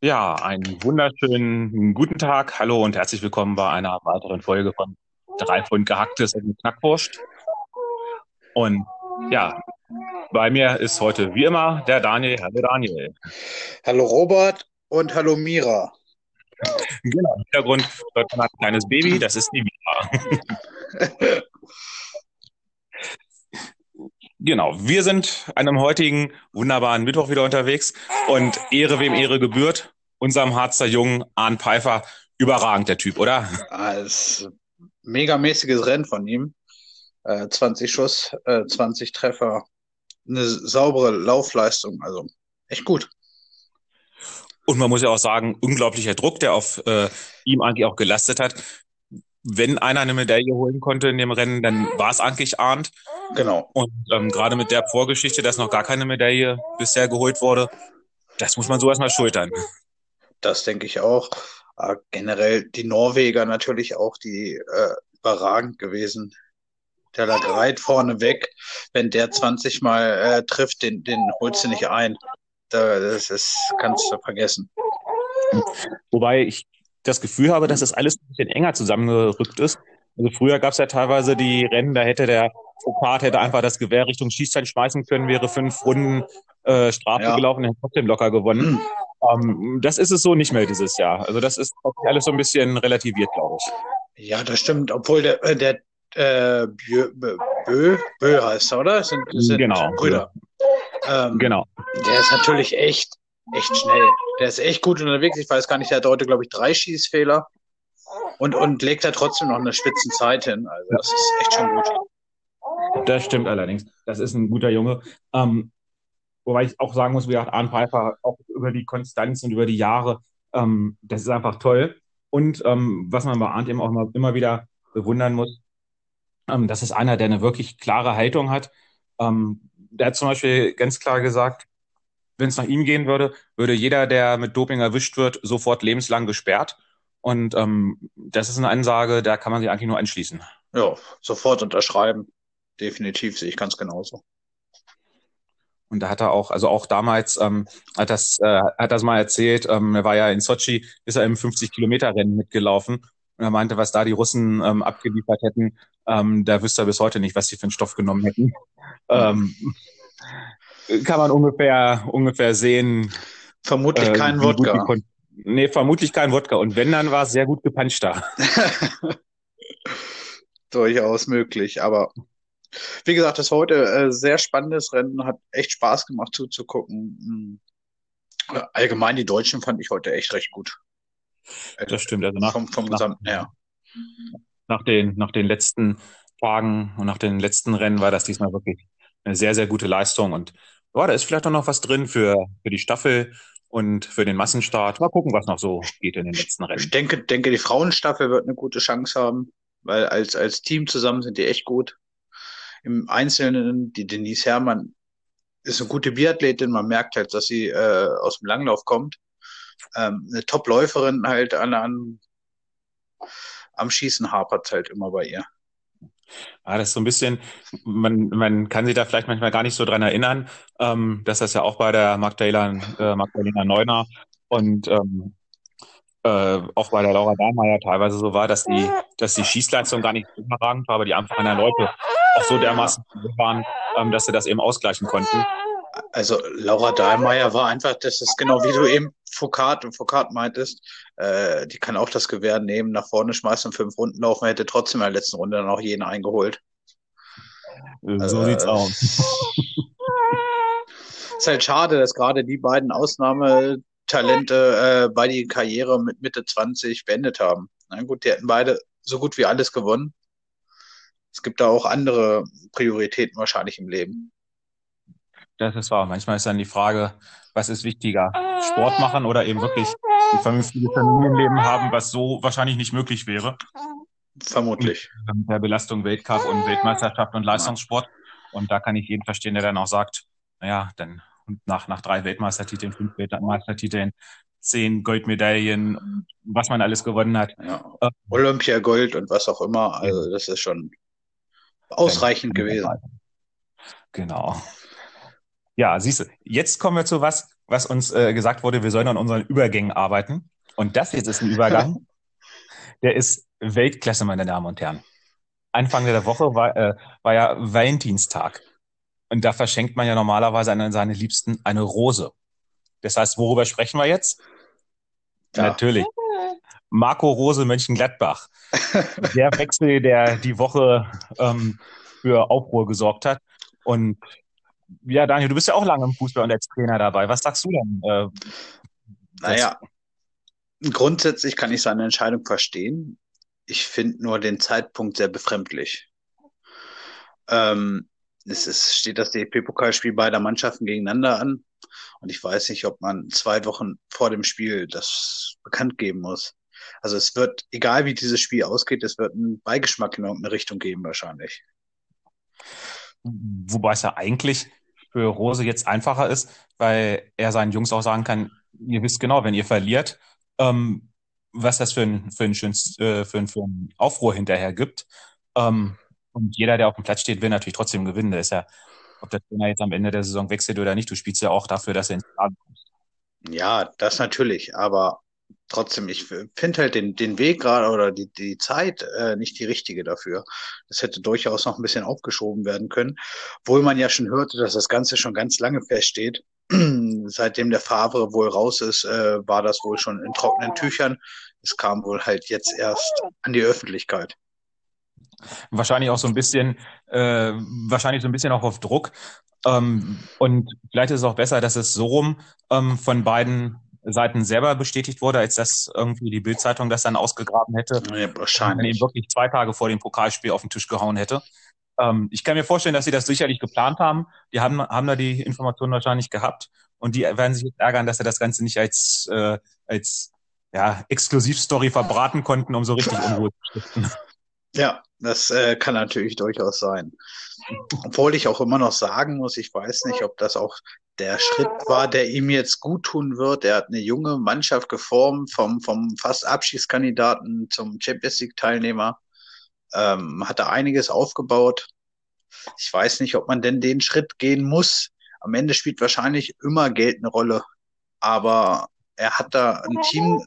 Ja, einen wunderschönen guten Tag. Hallo und herzlich willkommen bei einer weiteren Folge von Drei Pfund gehacktes und Knackwurst. Und ja, bei mir ist heute wie immer der Daniel. Hallo Daniel. Hallo Robert und hallo Mira. Genau, im Hintergrund hört man ein kleines Baby, das ist die Mira. Genau, wir sind an einem heutigen wunderbaren Mittwoch wieder unterwegs und Ehre wem Ehre gebührt, unserem Harzer Jungen Arne Pfeiffer, überragend der Typ, oder? Als megamäßiges Rennen von ihm. Äh, 20 Schuss, äh, 20 Treffer, eine saubere Laufleistung, also echt gut. Und man muss ja auch sagen, unglaublicher Druck, der auf äh, ihm eigentlich auch gelastet hat wenn einer eine Medaille holen konnte in dem Rennen, dann war es eigentlich Arndt. Genau. Und ähm, gerade mit der Vorgeschichte, dass noch gar keine Medaille bisher geholt wurde, das muss man so erstmal schultern. Das denke ich auch. Äh, generell die Norweger natürlich auch, die äh, überragend gewesen. Der lag reit vorne weg. Wenn der 20 Mal äh, trifft, den, den holst du nicht ein. Das ist, kannst du vergessen. Wobei ich das Gefühl habe, dass das alles ein bisschen enger zusammengerückt ist. Also früher gab es ja teilweise die Rennen, da hätte der Foucault hätte einfach das Gewehr Richtung Schießzeit schmeißen können, wäre fünf Runden äh, Strafe ja. gelaufen, hätte trotzdem locker gewonnen. ähm, das ist es so nicht mehr dieses Jahr. Also das ist alles so ein bisschen relativiert, glaube ich. Ja, das stimmt. Obwohl der, äh, der äh, Bö, Bö, Bö heißt er, oder? Sind, sind genau. Brüder. Ähm, genau. Der ist natürlich echt echt schnell. Der ist echt gut unterwegs. Ich weiß gar nicht, der hat heute, glaube ich, drei Schießfehler und, und legt da trotzdem noch eine Spitzenzeit hin. Also das ist echt schon gut. Das stimmt allerdings. Das ist ein guter Junge. Ähm, wobei ich auch sagen muss, wie gesagt, Arne Pfeiffer auch über die Konstanz und über die Jahre, ähm, das ist einfach toll. Und ähm, was man bei Arndt eben auch immer, immer wieder bewundern muss, ähm, das ist einer, der eine wirklich klare Haltung hat. Ähm, der hat zum Beispiel ganz klar gesagt, wenn es nach ihm gehen würde, würde jeder, der mit Doping erwischt wird, sofort lebenslang gesperrt. Und ähm, das ist eine Ansage, da kann man sich eigentlich nur anschließen. Ja, sofort unterschreiben. Definitiv sehe ich ganz genauso. Und da hat er auch, also auch damals ähm, hat das, äh, hat das mal erzählt. Ähm, er war ja in Sochi, ist er im 50-Kilometer-Rennen mitgelaufen. Und er meinte, was da die Russen ähm, abgeliefert hätten, ähm, da wüsste er bis heute nicht, was sie für einen Stoff genommen hätten. Ähm, kann man ungefähr, ungefähr sehen. Vermutlich äh, kein Wodka. Nee, vermutlich kein Wodka. Und wenn, dann war es sehr gut gepanscht da. Durchaus möglich. Aber wie gesagt, das heute äh, sehr spannendes Rennen. Hat echt Spaß gemacht zuzugucken. Hm. Allgemein die Deutschen fand ich heute echt recht gut. Das stimmt. Also nach, vom, vom nach, Gesamten her. Nach den, nach den letzten Tagen und nach den letzten Rennen war das diesmal wirklich eine sehr, sehr gute Leistung. Und ja, da ist vielleicht auch noch was drin für, für die Staffel und für den Massenstart. Mal gucken, was noch so geht in den letzten Rennen. Ich denke, denke, die Frauenstaffel wird eine gute Chance haben, weil als, als Team zusammen sind die echt gut. Im Einzelnen, die Denise Herrmann ist eine gute Biathletin. Man merkt halt, dass sie äh, aus dem Langlauf kommt. Ähm, eine Top-Läuferin halt an, an, am Schießen hapert halt immer bei ihr. Ja, das ist so ein bisschen, man, man kann sich da vielleicht manchmal gar nicht so dran erinnern, ähm, dass das ja auch bei der Magdalena, äh, Magdalena Neuner und ähm, äh, auch bei der Laura Dahlmeier teilweise so war, dass die, dass die Schießleistung gar nicht überragend war, aber die einfach an der Loipe auch so dermaßen waren, ähm, dass sie das eben ausgleichen konnten. Also Laura Dahlmeier war einfach, das ist genau wie du eben Foucault und Foucault meintest, äh, die kann auch das Gewehr nehmen, nach vorne schmeißen und fünf Runden laufen, hätte trotzdem in der letzten Runde dann auch jeden eingeholt. So also, sieht's aus. ist halt schade, dass gerade die beiden Ausnahmetalente äh, bei die Karriere mit Mitte 20 beendet haben. Na gut, die hätten beide so gut wie alles gewonnen. Es gibt da auch andere Prioritäten wahrscheinlich im Leben. Das ist wahr. Manchmal ist dann die Frage, was ist wichtiger? Sport machen oder eben wirklich ein vernünftiges Familienleben haben, was so wahrscheinlich nicht möglich wäre. Vermutlich. Mit der Belastung Weltcup und Weltmeisterschaft und Leistungssport. Und da kann ich jeden verstehen, der dann auch sagt, naja, dann nach, nach drei Weltmeistertiteln, fünf Weltmeistertiteln, zehn Goldmedaillen, was man alles gewonnen hat. Ja. Olympia Gold und was auch immer. Also das ist schon ausreichend gewesen. Genau. Ja, siehst du, jetzt kommen wir zu was, was uns äh, gesagt wurde, wir sollen an unseren Übergängen arbeiten. Und das jetzt ist ein Übergang, der ist Weltklasse, meine Damen und Herren. Anfang der Woche war, äh, war ja Valentinstag. Und da verschenkt man ja normalerweise an seine Liebsten eine Rose. Das heißt, worüber sprechen wir jetzt? Ja. Natürlich. Marco Rose Mönchengladbach. der Wechsel, der die Woche ähm, für Aufruhr gesorgt hat. Und ja, Daniel, du bist ja auch lange im Fußball und als Trainer dabei. Was sagst du denn? Äh, naja, grundsätzlich kann ich seine Entscheidung verstehen. Ich finde nur den Zeitpunkt sehr befremdlich. Ähm, es ist, steht das DFB-Pokalspiel beider Mannschaften gegeneinander an. Und ich weiß nicht, ob man zwei Wochen vor dem Spiel das bekannt geben muss. Also es wird, egal wie dieses Spiel ausgeht, es wird einen Beigeschmack in irgendeine Richtung geben wahrscheinlich. Wobei es ja eigentlich für Rose jetzt einfacher ist, weil er seinen Jungs auch sagen kann, ihr wisst genau, wenn ihr verliert, ähm, was das für ein, für ein, schönes, äh, für ein, für ein Aufruhr hinterher gibt. Ähm, und jeder, der auf dem Platz steht, will natürlich trotzdem gewinnen. Da ist ja, ob der Trainer jetzt am Ende der Saison wechselt oder nicht, du spielst ja auch dafür, dass er ins Laden kommt. Ja, das natürlich, aber trotzdem, ich finde halt den, den Weg gerade oder die, die Zeit äh, nicht die richtige dafür. Das hätte durchaus noch ein bisschen aufgeschoben werden können. Obwohl man ja schon hörte, dass das Ganze schon ganz lange feststeht. Seitdem der Favre wohl raus ist, äh, war das wohl schon in trockenen Tüchern. Es kam wohl halt jetzt erst an die Öffentlichkeit. Wahrscheinlich auch so ein bisschen, äh, wahrscheinlich so ein bisschen auch auf Druck. Ähm, und vielleicht ist es auch besser, dass es so rum ähm, von beiden Seiten selber bestätigt wurde, als dass irgendwie die Bildzeitung das dann ausgegraben hätte. Ja, wahrscheinlich. Und ihn wirklich zwei Tage vor dem Pokalspiel auf den Tisch gehauen hätte. Ähm, ich kann mir vorstellen, dass sie das sicherlich geplant haben. Die haben, haben da die Informationen wahrscheinlich gehabt. Und die werden sich jetzt ärgern, dass sie das Ganze nicht als, äh, als ja, Exklusivstory verbraten konnten, um so richtig Unruhe zu stiften. Ja, das äh, kann natürlich durchaus sein. Obwohl ich auch immer noch sagen muss, ich weiß nicht, ob das auch der Schritt war, der ihm jetzt gut tun wird. Er hat eine junge Mannschaft geformt, vom, vom fast Abschiedskandidaten zum Champions League-Teilnehmer. Ähm, hat er einiges aufgebaut. Ich weiß nicht, ob man denn den Schritt gehen muss. Am Ende spielt wahrscheinlich immer Geld eine Rolle. Aber er hat da ein Team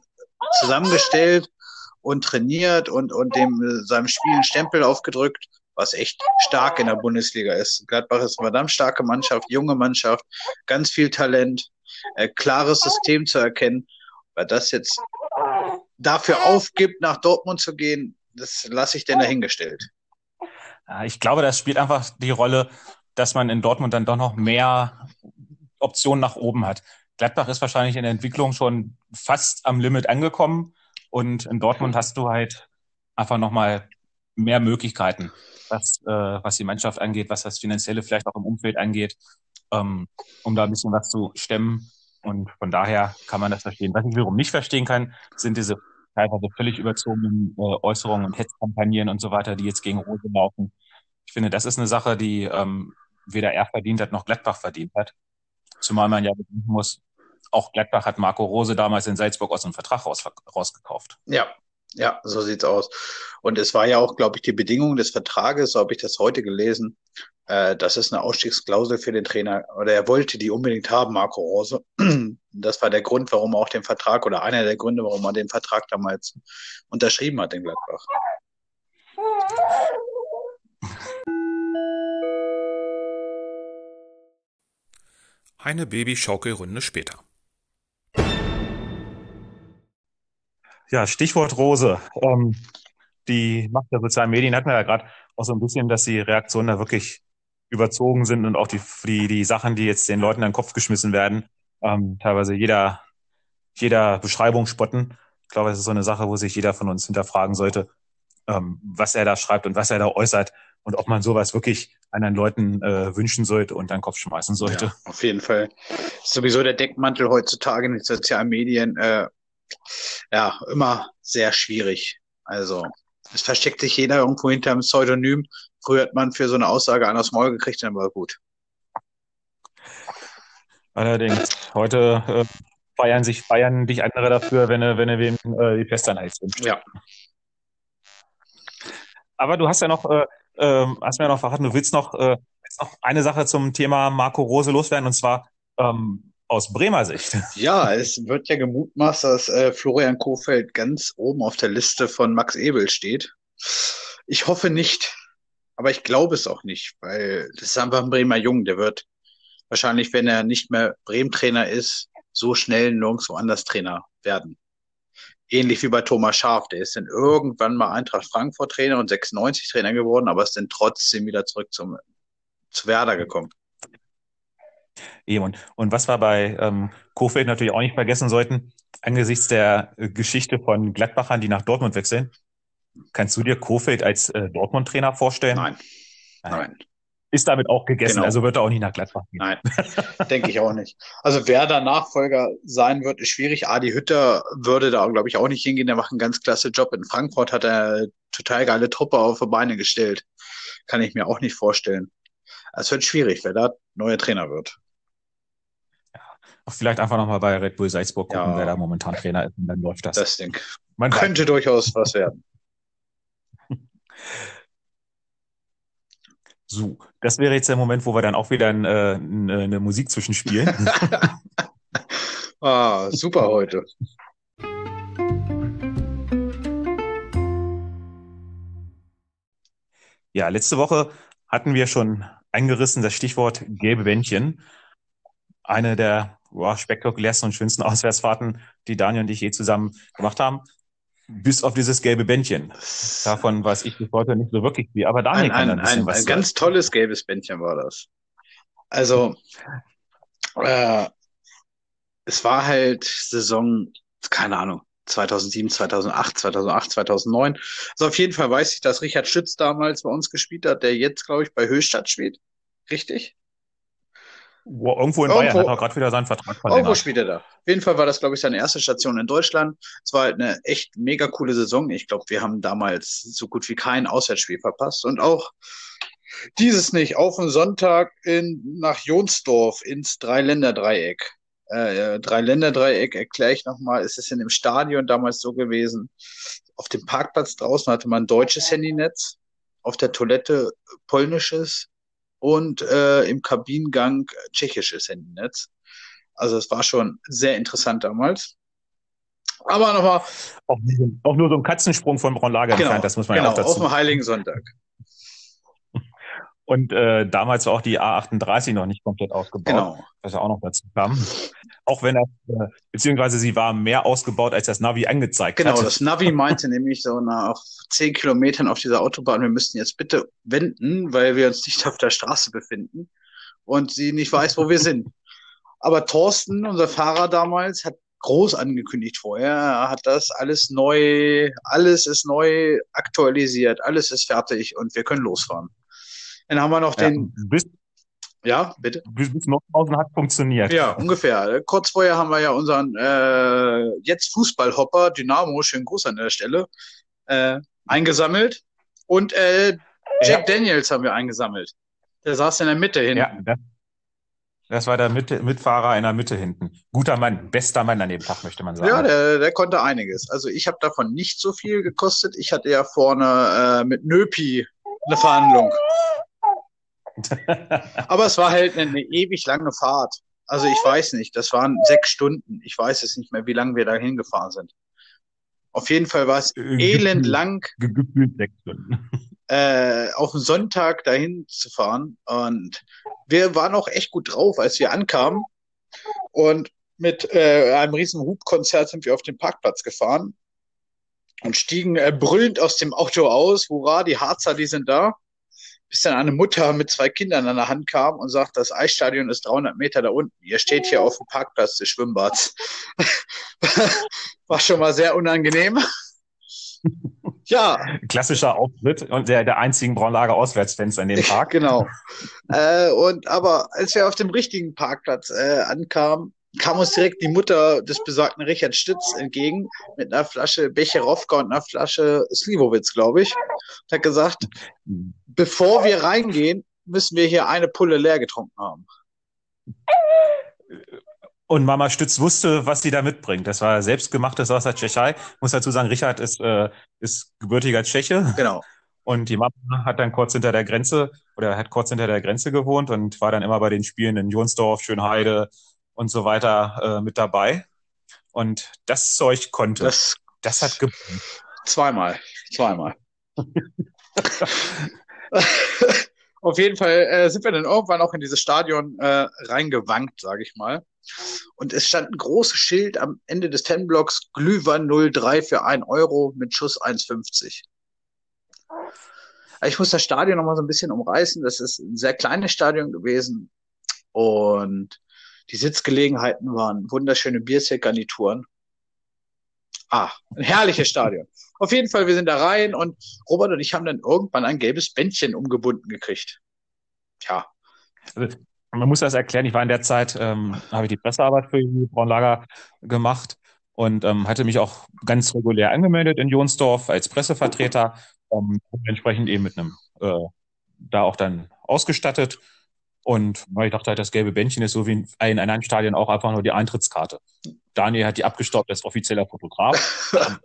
zusammengestellt, und trainiert und, und dem äh, seinem Spiel einen Stempel aufgedrückt, was echt stark in der Bundesliga ist. Gladbach ist eine verdammt starke Mannschaft, junge Mannschaft, ganz viel Talent, äh, klares System zu erkennen. Weil das jetzt dafür aufgibt, nach Dortmund zu gehen, das lasse ich denn dahingestellt. Ich glaube, das spielt einfach die Rolle, dass man in Dortmund dann doch noch mehr Optionen nach oben hat. Gladbach ist wahrscheinlich in der Entwicklung schon fast am Limit angekommen. Und in Dortmund hast du halt einfach nochmal mehr Möglichkeiten, was, äh, was die Mannschaft angeht, was das Finanzielle vielleicht auch im Umfeld angeht, ähm, um da ein bisschen was zu stemmen. Und von daher kann man das verstehen. Was ich wiederum nicht verstehen kann, sind diese teilweise völlig überzogenen äh, Äußerungen und Hetzkampagnen und so weiter, die jetzt gegen Rose laufen. Ich finde, das ist eine Sache, die ähm, weder er verdient hat noch Gladbach verdient hat. Zumal man ja bedenken muss, auch Gladbach hat Marco Rose damals in Salzburg aus dem Vertrag raus, rausgekauft. Ja, ja, so sieht's aus. Und es war ja auch, glaube ich, die Bedingung des Vertrages, so habe ich das heute gelesen, äh, das ist eine Ausstiegsklausel für den Trainer, oder er wollte die unbedingt haben, Marco Rose. Das war der Grund, warum er auch den Vertrag, oder einer der Gründe, warum er den Vertrag damals unterschrieben hat in Gladbach. Eine Babyschaukelrunde später. Ja, Stichwort Rose. Ähm, die Macht der sozialen Medien hatten wir ja gerade auch so ein bisschen, dass die Reaktionen da wirklich überzogen sind und auch die, die, die Sachen, die jetzt den Leuten an den Kopf geschmissen werden, ähm, teilweise jeder, jeder Beschreibung spotten. Ich glaube, das ist so eine Sache, wo sich jeder von uns hinterfragen sollte, ähm, was er da schreibt und was er da äußert und ob man sowas wirklich anderen Leuten äh, wünschen sollte und an den Kopf schmeißen sollte. Ja, auf jeden Fall. Sowieso der Deckmantel heutzutage in den sozialen Medien, äh, ja, immer sehr schwierig. Also es versteckt sich jeder irgendwo hinter einem Pseudonym. Früher hat man für so eine Aussage einen aus Maul gekriegt, dann war gut. Allerdings, heute äh, feiern sich, feiern dich andere dafür, wenn du, wenn wem äh, die Pest an Hals wünscht. Ja. Aber du hast ja noch, äh, äh, hast mir ja noch verraten, du willst noch, äh, willst noch eine Sache zum Thema Marco Rose loswerden und zwar ähm, aus Bremer Sicht. Ja, es wird ja gemutmaßt, dass äh, Florian Kofeld ganz oben auf der Liste von Max Ebel steht. Ich hoffe nicht, aber ich glaube es auch nicht, weil das ist einfach ein Bremer Jung, der wird wahrscheinlich, wenn er nicht mehr Bremen-Trainer ist, so schnell nirgendwo anders Trainer werden. Ähnlich wie bei Thomas Schaaf, der ist dann irgendwann mal Eintracht Frankfurt Trainer und 96 Trainer geworden, aber ist dann trotzdem wieder zurück zum, zu Werder gekommen. Eben. Und, und was wir bei ähm, Kofeld natürlich auch nicht vergessen sollten, angesichts der äh, Geschichte von Gladbachern, die nach Dortmund wechseln, kannst du dir Kofeld als äh, Dortmund-Trainer vorstellen? Nein. Nein. Ist damit auch gegessen, Genau. also wird er auch nicht nach Gladbach gehen. Nein, denke ich auch nicht. Also wer da Nachfolger sein wird, ist schwierig. Adi Hütter würde da, glaube ich, auch nicht hingehen. Der macht einen ganz klasse Job. In Frankfurt hat er total geile Truppe auf die Beine gestellt. Kann ich mir auch nicht vorstellen. Es wird schwierig, wer da neuer Trainer wird. Auch Vielleicht einfach nochmal bei Red Bull Salzburg gucken, Ja. wer da momentan Trainer ist und dann läuft das. Das Ding Man könnte durchaus was werden. So, das wäre jetzt der Moment, wo wir dann auch wieder äh, eine, eine Musik zwischenspielen. Ah, super heute. Ja, letzte Woche hatten wir schon eingerissen das Stichwort gelbe Bändchen. Eine der boah, spektakulärsten und schönsten Auswärtsfahrten, die Daniel und ich je zusammen gemacht haben. Bis auf dieses gelbe Bändchen. Davon weiß ich bis heute nicht so wirklich viel. Aber Daniel Ein, kann ein, ein bisschen ein, was ein ganz tolles gelbes Bändchen war das. Also, äh, es war halt Saison, keine Ahnung, 2007, 2008, 2008, 2009. Also auf jeden Fall weiß ich, dass Richard Schütz damals bei uns gespielt hat, der jetzt, glaube ich, bei Höchstadt spielt. Richtig? Wo- Irgendwo in Irgendwo- Bayern hat er gerade wieder seinen Vertrag Irgendwo verlängert. spielt er da. Auf jeden Fall war das, glaube ich, seine erste Station in Deutschland. Es war halt eine echt mega coole Saison. Ich glaube, wir haben damals so gut wie kein Auswärtsspiel verpasst. Und auch dieses nicht. Auf den Sonntag in, nach Jonsdorf ins Dreiländerdreieck. Äh, Dreiländerdreieck erkläre ich nochmal. Es ist in dem Stadion damals so gewesen. Auf dem Parkplatz draußen hatte man deutsches Handynetz. Auf der Toilette polnisches und äh, im Kabinengang tschechisches Handynetz. Also es war schon sehr interessant damals. Aber nochmal, Auch, auch nur so ein Katzensprung von Braunlage genau, entfernt, das muss man genau ja auch auf dazu dem Heiligen Sonntag. Und äh, damals war auch die A38 noch nicht komplett ausgebaut, Genau. was ja auch noch dazu kam. Auch wenn das, äh, beziehungsweise sie war mehr ausgebaut, als das Navi angezeigt Genau, hat. das Navi meinte nämlich so nach zehn Kilometern auf dieser Autobahn, wir müssten jetzt bitte wenden, weil wir uns nicht auf der Straße befinden und sie nicht weiß, wo wir sind. Aber Thorsten, unser Fahrer damals, hat groß angekündigt vorher, er hat das alles neu, alles ist neu aktualisiert, alles ist fertig und wir können losfahren. Dann haben wir noch Ja, den, bis, ja, bitte. bis, bis Nordhausen hat funktioniert. Ja, ungefähr. Kurz vorher haben wir ja unseren äh, jetzt Fußballhopper Dynamo, schönen Gruß an der Stelle, äh, eingesammelt. Und äh, Jack Daniels haben wir eingesammelt. Der saß in der Mitte hinten. Ja, das, das war der Mitte, Mitfahrer in der Mitte hinten. Guter Mann, bester Mann an dem Tag, möchte man sagen. Ja, der, der konnte einiges. Also ich habe davon nicht so viel gekostet. Ich hatte ja vorne äh, mit Nöpi eine Verhandlung. Aber es war halt eine, eine ewig lange Fahrt. Also ich weiß nicht, das waren sechs Stunden. Ich weiß es nicht mehr, wie lange wir da hingefahren sind. Auf jeden Fall war es Äh, elend lang, ge- Gefühlt sechs Stunden. äh, auf den Sonntag dahin zu fahren. Und wir waren auch echt gut drauf, als wir ankamen. Und mit äh, einem riesen Hubkonzert sind wir auf den Parkplatz gefahren und stiegen äh, brüllend aus dem Auto aus. Hurra, die Harzer, die sind da. Bis dann eine Mutter mit zwei Kindern an der Hand kam und sagt, das Eisstadion ist 300 Meter da unten. Ihr steht hier auf dem Parkplatz des Schwimmbads. War schon mal sehr unangenehm. Ja, Klassischer Auftritt und der, der einzigen Braunlager Auswärtsfans an dem Tag. Genau. äh, und aber als wir auf dem richtigen Parkplatz äh, ankamen, kam uns direkt die Mutter des besagten Richard Stütz entgegen mit einer Flasche Becherowka und einer Flasche Slivovitz, glaube ich. Und hat gesagt, bevor wir reingehen, müssen wir hier eine Pulle leer getrunken haben. Und Mama Stütz wusste, was sie da mitbringt. Das war selbstgemachtes aus der Tschechei. Ich muss dazu sagen, Richard ist, äh, ist gebürtiger Tscheche. Genau. Und die Mama hat dann kurz hinter der Grenze oder hat kurz hinter der Grenze gewohnt und war dann immer bei den Spielen in Jonsdorf, Schönheide und so weiter äh, mit dabei. Und das Zeug konnte. Das, das hat ge zweimal. Zweimal. Auf jeden Fall äh, sind wir dann irgendwann auch in dieses Stadion äh, reingewankt, sage ich mal. Und es stand ein großes Schild am Ende des Ten-Blocks, Glühwein 03 für 1 Euro mit Schuss 1,50. Ich muss das Stadion noch mal so ein bisschen umreißen. Das ist ein sehr kleines Stadion gewesen und die Sitzgelegenheiten waren wunderschöne Bierzeltgarnituren. Ah, ein herrliches Stadion. Auf jeden Fall, wir sind da rein und Robert und ich haben dann irgendwann ein gelbes Bändchen umgebunden gekriegt. Tja. Also, man muss das erklären. Ich war in der Zeit, ähm, habe ich die Pressearbeit für die Braunlager gemacht und ähm, hatte mich auch ganz regulär angemeldet in Jonsdorf als Pressevertreter ähm, entsprechend eben mit einem, äh, da auch dann ausgestattet. Und ich dachte halt, das gelbe Bändchen ist so wie in, in anderen Stadien auch einfach nur die Eintrittskarte. Daniel hat die abgestaubt als offizieller Fotograf.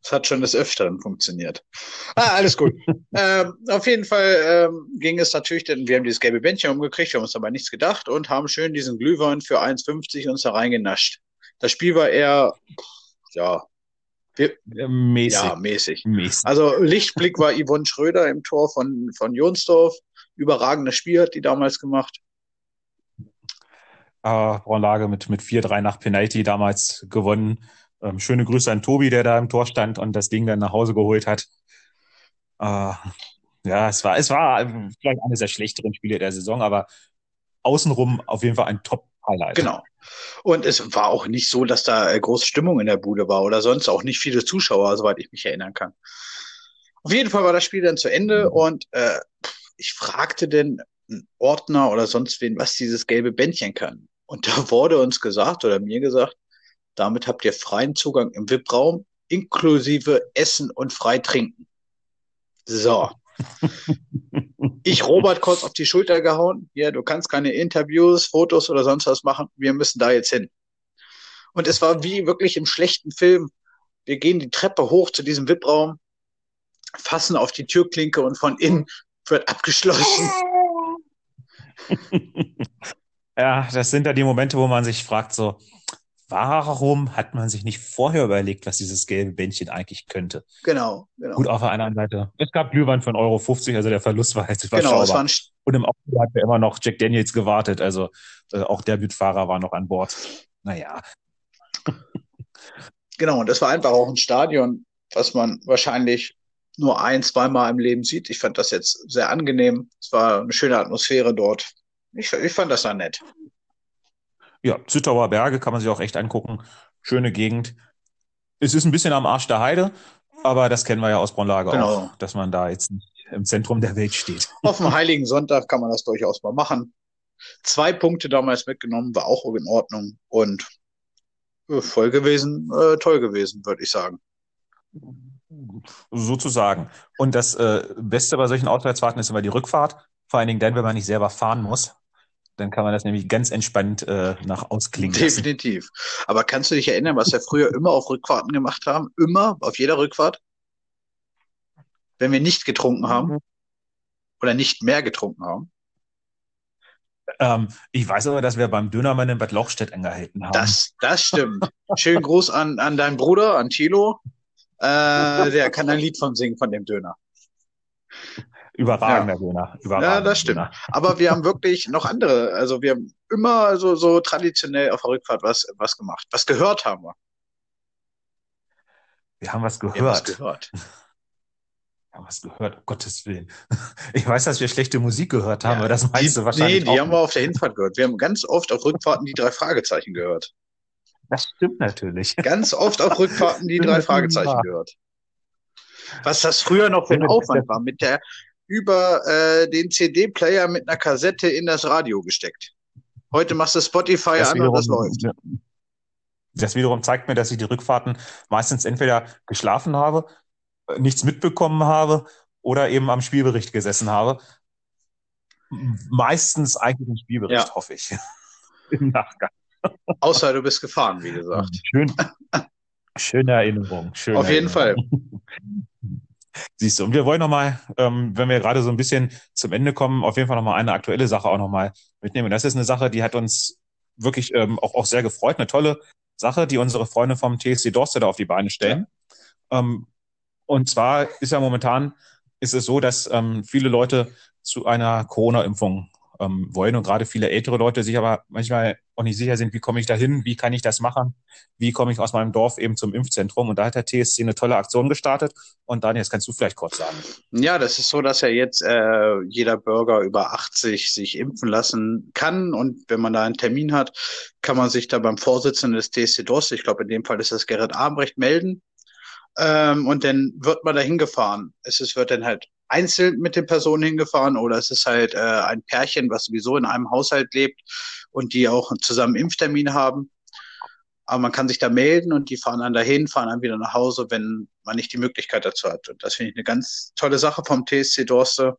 Das hat schon des Öfteren funktioniert. Ah, alles gut. ähm, auf jeden Fall ähm, ging es natürlich, denn wir haben dieses gelbe Bändchen umgekriegt, wir haben uns dabei nichts gedacht und haben schön diesen Glühwein für 1,50 uns da reingenascht. Das Spiel war eher, ja, mäßig. Ja, mäßig. mäßig. Also Lichtblick war Yvonne Schröder im Tor von, von Jonsdorf. Überragendes Spiel hat die damals gemacht. Äh, Braunlage mit, mit 4-3 nach Penalty damals gewonnen. Ähm, schöne Grüße an Tobi, der da im Tor stand und das Ding dann nach Hause geholt hat. Äh, ja, es war, es war vielleicht eines der schlechteren Spiele der Saison, aber außenrum auf jeden Fall ein Top-Highlight. Genau. Und es war auch nicht so, dass da äh, große Stimmung in der Bude war oder sonst auch nicht viele Zuschauer, soweit ich mich erinnern kann. Auf jeden Fall war das Spiel dann zu Ende mhm. und äh, ich fragte den Ordner oder sonst wen, was dieses gelbe Bändchen kann. Und da wurde uns gesagt oder mir gesagt, damit habt ihr freien Zugang im VIP-Raum, inklusive Essen und frei trinken. So. Ich Robert kurz auf die Schulter gehauen. Ja, du kannst keine Interviews, Fotos oder sonst was machen. Wir müssen da jetzt hin. Und es war wie wirklich im schlechten Film. Wir gehen die Treppe hoch zu diesem VIP-Raum, fassen auf die Türklinke und von innen wird abgeschlossen. Ja, das sind da die Momente, wo man sich fragt, so, warum hat man sich nicht vorher überlegt, was dieses gelbe Bändchen eigentlich könnte? Genau, genau. Gut, auf der anderen Seite. Es gab Glühwein von Euro 50, also der Verlust war jetzt überschaubar. Genau, es waren Und im Auto hat ja immer noch Jack Daniels gewartet, also äh, auch der Bütfahrer war noch an Bord. Naja. genau, und das war einfach auch ein Stadion, was man wahrscheinlich nur ein, zweimal im Leben sieht. Ich fand das jetzt sehr angenehm. Es war eine schöne Atmosphäre dort. Ich, ich fand das da nett ja, Zittauer Berge kann man sich auch echt angucken. Schöne Gegend. Es ist ein bisschen am Arsch der Heide, aber das kennen wir ja aus Braunlage genau. auch, dass man da jetzt im Zentrum der Welt steht. Auf dem Heiligen Sonntag kann man das durchaus mal machen. Zwei Punkte damals mitgenommen, war auch in Ordnung und äh, voll gewesen, äh, toll gewesen, würde ich sagen. Sozusagen. Und das äh, Beste bei solchen Auswärtsfahrten ist immer die Rückfahrt. Vor allen Dingen dann, wenn man nicht selber fahren muss. Dann kann man das nämlich ganz entspannt äh, nach ausklingen. Definitiv. Aber kannst du dich erinnern, was wir früher immer auf Rückfahrten gemacht haben? Immer, auf jeder Rückfahrt? Wenn wir nicht getrunken haben? Oder nicht mehr getrunken haben? Ähm, ich weiß aber, dass wir beim Dönermann in Bad Lauchstädt angehalten haben. Das, das stimmt. Schönen Gruß an, an deinen Bruder, an Thilo. Äh, der kann ein Lied von singen von dem Döner. Überragender ja. Döner. Überragender ja, das stimmt. Döner. Aber wir haben wirklich noch andere. Also wir haben immer so, so traditionell auf der Rückfahrt was, was gemacht. Was gehört haben wir. Wir haben was gehört. Wir haben was gehört. Wir haben was gehört, um Gottes Willen. Ich weiß, dass wir schlechte Musik gehört haben, ja, aber das meinst du wahrscheinlich. Nee, die haben wir auf der Hinfahrt gehört. Wir haben ganz oft auf Rückfahrten die drei Fragezeichen gehört. Das stimmt natürlich. Ganz oft auf Rückfahrten die drei Fragezeichen gehört. Was das früher noch für ein Aufwand war, mit der über äh, den CD-Player mit einer Kassette in das Radio gesteckt. Heute machst du Spotify das an wiederum, und das läuft. Das wiederum zeigt mir, dass ich die Rückfahrten meistens entweder geschlafen habe, nichts mitbekommen habe oder eben am Spielbericht gesessen habe. Meistens eigentlich ein Spielbericht, ja. hoffe ich. Im Nachgang. Außer du bist gefahren, wie gesagt. Schön, schöne Erinnerung. Schöne Auf jeden Erinnerung. Siehst du, und wir wollen nochmal, ähm, wenn wir gerade so ein bisschen zum Ende kommen, auf jeden Fall nochmal eine aktuelle Sache auch nochmal mitnehmen. Und das ist eine Sache, die hat uns wirklich ähm, auch, auch sehr gefreut. Eine tolle Sache, die unsere Freunde vom TSC Dorste da auf die Beine stellen. Ähm, und zwar ist ja momentan, ist es so, dass ähm, viele Leute zu einer Corona-Impfung ähm, wollen und gerade viele ältere Leute sich aber manchmal auch nicht sicher sind, wie komme ich da hin, wie kann ich das machen, wie komme ich aus meinem Dorf eben zum Impfzentrum. Und da hat der TSC eine tolle Aktion gestartet. Und Daniel, das kannst du vielleicht kurz sagen. Ja, das ist so, dass ja jetzt äh, jeder Bürger über 80 sich impfen lassen kann. Und wenn man da einen Termin hat, kann man sich da beim Vorsitzenden des TSC Dorst, ich glaube in dem Fall ist das Gerrit Abrecht, melden. Ähm, und dann wird man da hingefahren. Es ist, wird dann halt einzeln mit den Personen hingefahren oder es ist halt äh, ein Pärchen, was sowieso in einem Haushalt lebt und die auch zusammen Impftermin haben. Aber man kann sich da melden und die fahren dann dahin, fahren dann wieder nach Hause, wenn man nicht die Möglichkeit dazu hat. Und das finde ich eine ganz tolle Sache vom TSC Dorste.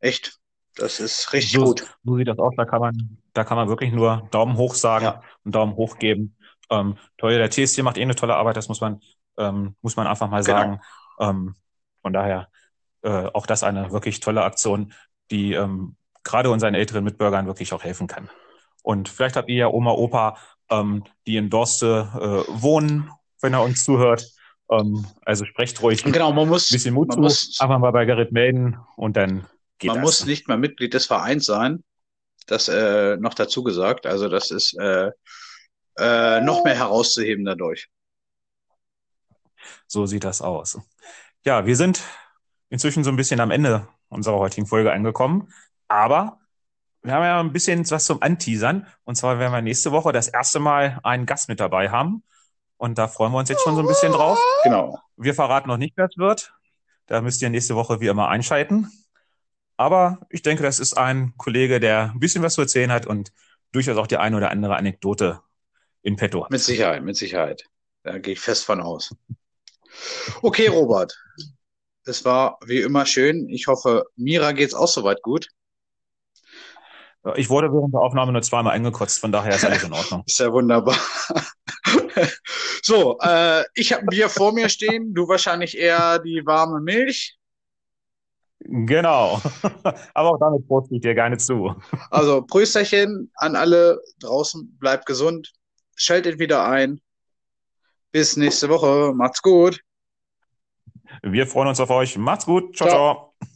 Echt, das ist richtig so, gut. So sieht das aus. Da kann man, da kann man wirklich nur Daumen hoch sagen Ja. und Daumen hoch geben. Ähm, toll, der TSC macht eh eine tolle Arbeit, das muss man, ähm, muss man einfach mal Genau. sagen. Ähm, von daher äh, auch das eine wirklich tolle Aktion, die ähm, gerade unseren älteren Mitbürgern wirklich auch helfen kann. Und vielleicht habt ihr ja Oma, Opa, ähm, die in Dorste äh, wohnen, wenn er uns zuhört. Ähm, also sprecht ruhig ein genau, man muss, bisschen Mut zu, muss, einfach mal bei Gerrit melden und dann geht man das. muss nicht mal Mitglied des Vereins sein. Das äh, noch dazu gesagt. Also das ist äh, äh, noch mehr herauszuheben dadurch. So sieht das aus. Ja, wir sind inzwischen so ein bisschen am Ende unserer heutigen Folge angekommen, aber wir haben ja ein bisschen was zum Anteasern. Und zwar werden wir nächste Woche das erste Mal einen Gast mit dabei haben. Und da freuen wir uns jetzt schon so ein bisschen drauf. Genau. Wir verraten noch nicht, wer es wird. Da müsst ihr nächste Woche wie immer einschalten. Aber ich denke, das ist ein Kollege, der ein bisschen was zu erzählen hat und durchaus auch die eine oder andere Anekdote in petto hat. Mit Sicherheit, mit Sicherheit. Da gehe ich fest von aus. Okay, Robert. Es war wie immer schön. Ich hoffe, Mira geht's auch soweit gut. Ich wurde während der Aufnahme nur zweimal eingekotzt, von daher ist alles in Ordnung. Ist ja wunderbar. so, äh, ich habe ein Bier vor mir stehen. Du wahrscheinlich eher die warme Milch. Genau. Aber auch damit poste ich dir gerne zu. Also Prösterchen an alle draußen. Bleibt gesund. Schaltet wieder ein. Bis nächste Woche. Macht's gut. Wir freuen uns auf euch. Macht's gut. Ciao, Ciao. ciao.